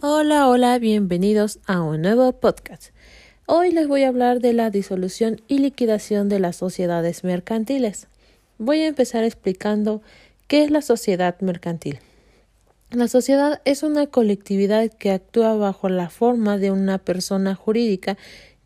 Hola, hola, bienvenidos a un nuevo podcast. Hoy les voy a hablar de la disolución y liquidación de las sociedades mercantiles. Voy a empezar explicando qué es la sociedad mercantil. La sociedad es una colectividad que actúa bajo la forma de una persona jurídica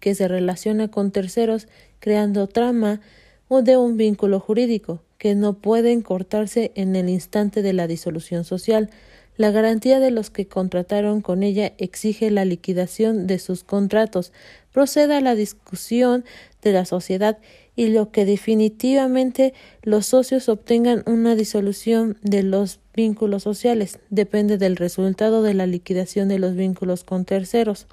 que se relaciona con terceros creando trama o de un vínculo jurídico que no pueden cortarse en el instante de la disolución social la garantía de los que contrataron con ella exige la liquidación de sus contratos, proceda a la discusión de la sociedad y lo que definitivamente los socios obtengan una disolución de los vínculos sociales. Depende del resultado de la liquidación de los vínculos con terceros,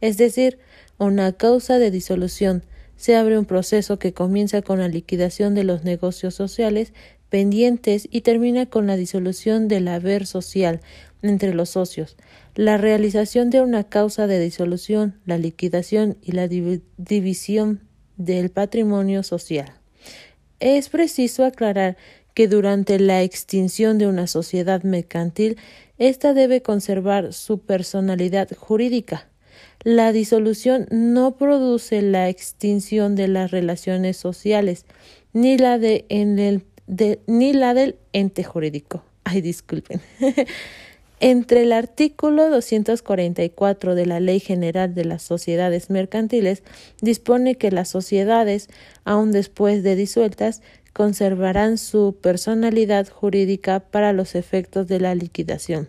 es decir, una causa de disolución. Se abre un proceso que comienza con la liquidación de los negocios sociales pendientes y termina con la disolución del haber social entre los socios, la realización de una causa de disolución, la liquidación y la división del patrimonio social. Es preciso aclarar que durante la extinción de una sociedad mercantil, ésta debe conservar su personalidad jurídica. La disolución no produce la extinción de las relaciones sociales, ni la de en el ni la del ente jurídico. Ay, disculpen. Entre el artículo 244 de la Ley General de las Sociedades Mercantiles dispone que las sociedades, aun después de disueltas, conservarán su personalidad jurídica para los efectos de la liquidación.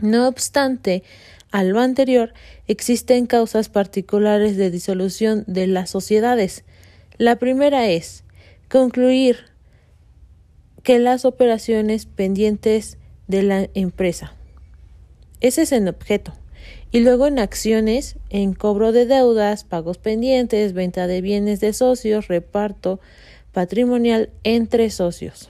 No obstante, a lo anterior, existen causas particulares de disolución de las sociedades. La primera es concluir que las operaciones pendientes de la empresa. Ese es el objeto. Y luego en acciones, en cobro de deudas, pagos pendientes, venta de bienes de socios, reparto patrimonial entre socios.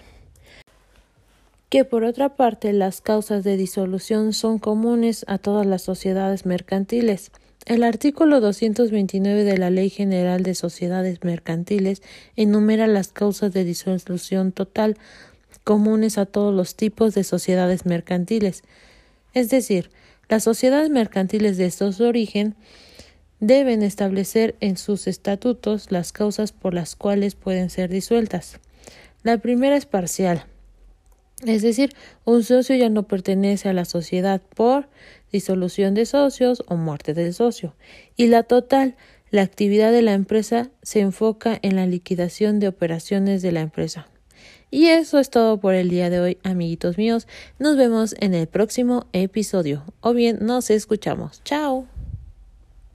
Que por otra parte las causas de disolución son comunes a todas las sociedades mercantiles. El artículo 229 de la Ley General de Sociedades Mercantiles enumera las causas de disolución total comunes a todos los tipos de sociedades mercantiles. Es decir, las sociedades mercantiles de estos origen deben establecer en sus estatutos las causas por las cuales pueden ser disueltas. La primera es parcial, es decir, un socio ya no pertenece a la sociedad por disolución de socios o muerte del socio. Y la total, la actividad de la empresa se enfoca en la liquidación de operaciones de la empresa. Y eso es todo por el día de hoy, amiguitos míos. Nos vemos en el próximo episodio. O bien nos escuchamos. Chao.